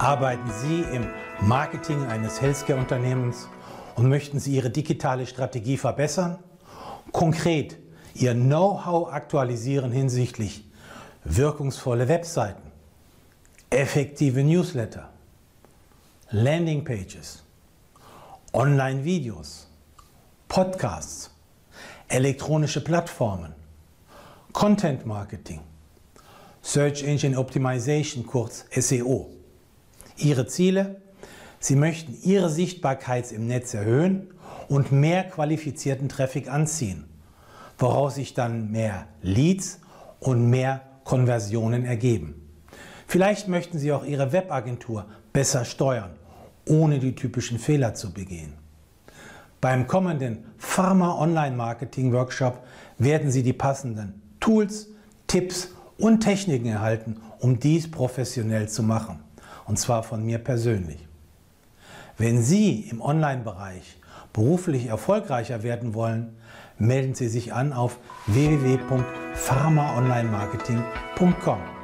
Arbeiten Sie im Marketing eines Healthcare-Unternehmens und möchten Sie Ihre digitale Strategie verbessern? Konkret Ihr Know-how aktualisieren hinsichtlich wirkungsvolle Webseiten, effektive Newsletter, Landingpages, Online-Videos, Podcasts, elektronische Plattformen, Content Marketing, Search Engine Optimization, kurz SEO. Ihre Ziele? Sie möchten Ihre Sichtbarkeit im Netz erhöhen und mehr qualifizierten Traffic anziehen, woraus sich dann mehr Leads und mehr Konversionen ergeben. Vielleicht möchten Sie auch Ihre Webagentur besser steuern, ohne die typischen Fehler zu begehen. Beim kommenden Pharma Online Marketing Workshop werden Sie die passenden Tools, Tipps und Techniken erhalten, um dies professionell zu machen und zwar von mir persönlich. Wenn Sie im Online-Bereich beruflich erfolgreicher werden wollen, melden Sie sich an auf www.pharmaonlinemarketing.com.